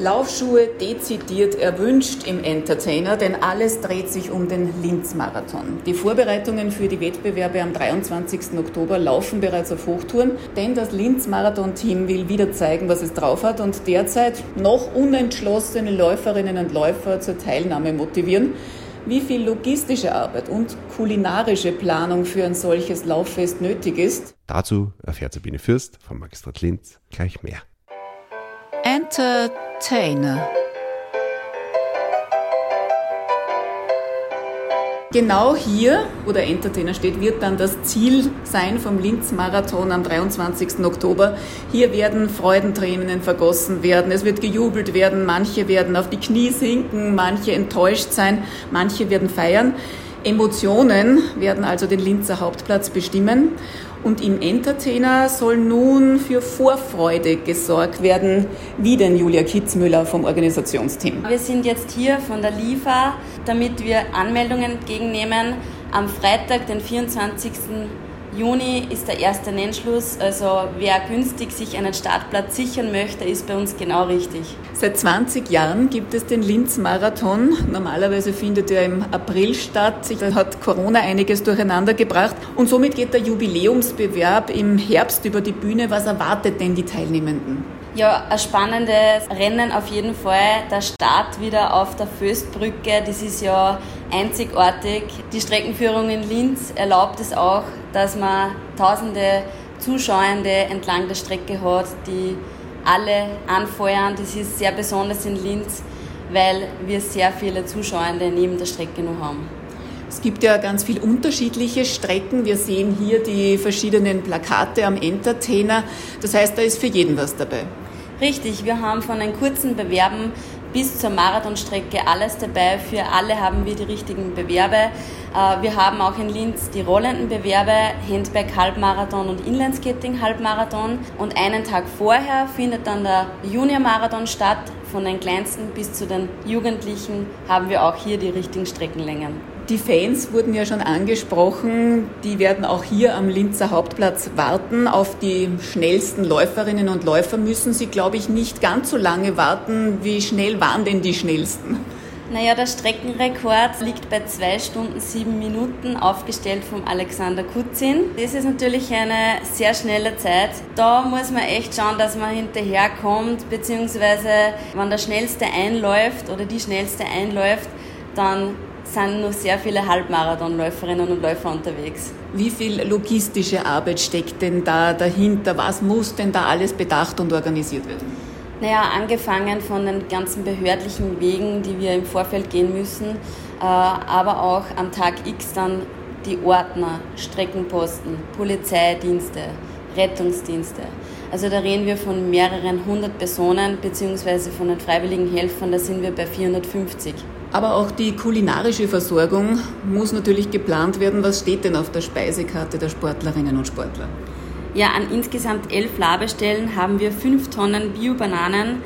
Laufschuhe dezidiert erwünscht im Entertainer, denn alles dreht sich um den Linz-Marathon. Die Vorbereitungen für die Wettbewerbe am 23. Oktober laufen bereits auf Hochtouren, denn das Linz-Marathon-Team will wieder zeigen, was es drauf hat und derzeit noch unentschlossene Läuferinnen und Läufer zur Teilnahme motivieren. Wie viel logistische Arbeit und kulinarische Planung für ein solches Lauffest nötig ist? Dazu erfährt Sabine Fürst vom Magistrat Linz gleich mehr. Entertainer. Genau hier, wo der Entertainer steht, wird dann das Ziel sein vom Linz-Marathon am 23. Oktober. Hier werden Freudentränen vergossen werden, es wird gejubelt werden, manche werden auf die Knie sinken, manche enttäuscht sein, manche werden feiern. Emotionen werden also den Linzer Hauptplatz bestimmen. Und im Entertainer soll nun für Vorfreude gesorgt werden. Wie denn Julia Kitzmüller vom Organisationsteam? Wir sind jetzt hier von der LIFA, damit wir Anmeldungen entgegennehmen. Am Freitag, den 24. Juni ist der erste Nennschluss. Also wer günstig sich einen Startplatz sichern möchte, ist bei uns genau richtig. Seit 20 Jahren gibt es den Linz-Marathon. Normalerweise findet er im April statt. Da hat Corona einiges durcheinander gebracht. Und somit geht der Jubiläumsbewerb im Herbst über die Bühne. Was erwartet denn die Teilnehmenden? Ja, ein spannendes Rennen auf jeden Fall. Der Start wieder auf der Föstbrücke, das ist ja einzigartig. Die Streckenführung in Linz erlaubt es auch, dass man tausende Zuschauende entlang der Strecke hat, die alle anfeuern. Das ist sehr besonders in Linz, weil wir sehr viele Zuschauende neben der Strecke noch haben. Es gibt ja ganz viele unterschiedliche Strecken. Wir sehen hier die verschiedenen Plakate am Entertainer. Das heißt, da ist für jeden was dabei. Richtig, wir haben von den kurzen Bewerben bis zur Marathonstrecke alles dabei. Für alle haben wir die richtigen Bewerbe. Äh, wir haben auch in Linz die rollenden Bewerbe, Handbag Halbmarathon und Inlineskating Halbmarathon. Und einen Tag vorher findet dann der Junior-Marathon statt. Von den kleinsten bis zu den Jugendlichen haben wir auch hier die richtigen Streckenlängen. Die Fans wurden ja schon angesprochen, die werden auch hier am Linzer Hauptplatz warten. Auf die schnellsten Läuferinnen und Läufer müssen sie, glaube ich, nicht ganz so lange warten. Wie schnell waren denn die schnellsten? Naja, der Streckenrekord liegt bei zwei Stunden sieben Minuten, aufgestellt vom Alexander Kutzin. Das ist natürlich eine sehr schnelle Zeit. Da muss man echt schauen, dass man hinterherkommt, beziehungsweise wenn der Schnellste einläuft oder die Schnellste einläuft, dann sind noch sehr viele Halbmarathonläuferinnen und Läufer unterwegs. Wie viel logistische Arbeit steckt denn da dahinter? Was muss denn da alles bedacht und organisiert werden? Naja, angefangen von den ganzen behördlichen Wegen, die wir im Vorfeld gehen müssen, äh, aber auch am Tag X dann die Ordner, Streckenposten, Polizeidienste, Rettungsdienste. Also da reden wir von mehreren hundert Personen, beziehungsweise von den freiwilligen Helfern, da sind wir bei 450. Aber auch die kulinarische Versorgung muss natürlich geplant werden. Was steht denn auf der Speisekarte der Sportlerinnen und Sportler? Ja, an insgesamt elf Labestellen haben wir fünf Tonnen Bio-Bananen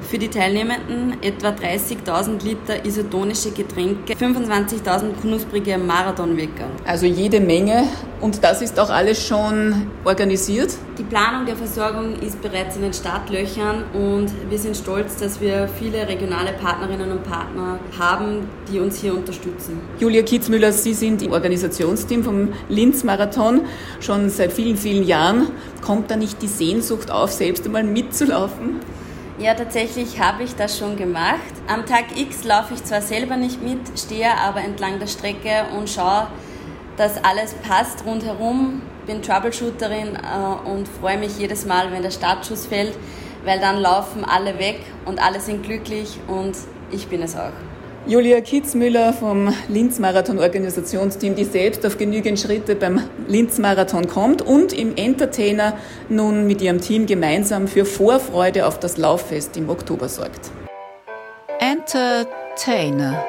für die Teilnehmenden etwa 30.000 Liter isotonische Getränke, 25.000 knusprige Marathonwecker. Also jede Menge und das ist auch alles schon organisiert? Die Planung der Versorgung ist bereits in den Startlöchern und wir sind stolz, dass wir viele regionale Partnerinnen und Partner haben, die uns hier unterstützen. Julia Kitzmüller, Sie sind im Organisationsteam vom Linz-Marathon schon seit vielen, vielen Jahren. Kommt da nicht die Sehnsucht auf, selbst einmal mitzulaufen? Ja, tatsächlich habe ich das schon gemacht. Am Tag X laufe ich zwar selber nicht mit, stehe aber entlang der Strecke und schaue, dass alles passt rundherum. Bin Troubleshooterin äh, und freue mich jedes Mal, wenn der Startschuss fällt, weil dann laufen alle weg und alle sind glücklich und ich bin es auch. Julia Kitzmüller vom Linz-Marathon-Organisationsteam, die selbst auf genügend Schritte beim Linz-Marathon kommt und im Entertainer nun mit ihrem Team gemeinsam für Vorfreude auf das Lauffest im Oktober sorgt. Entertainer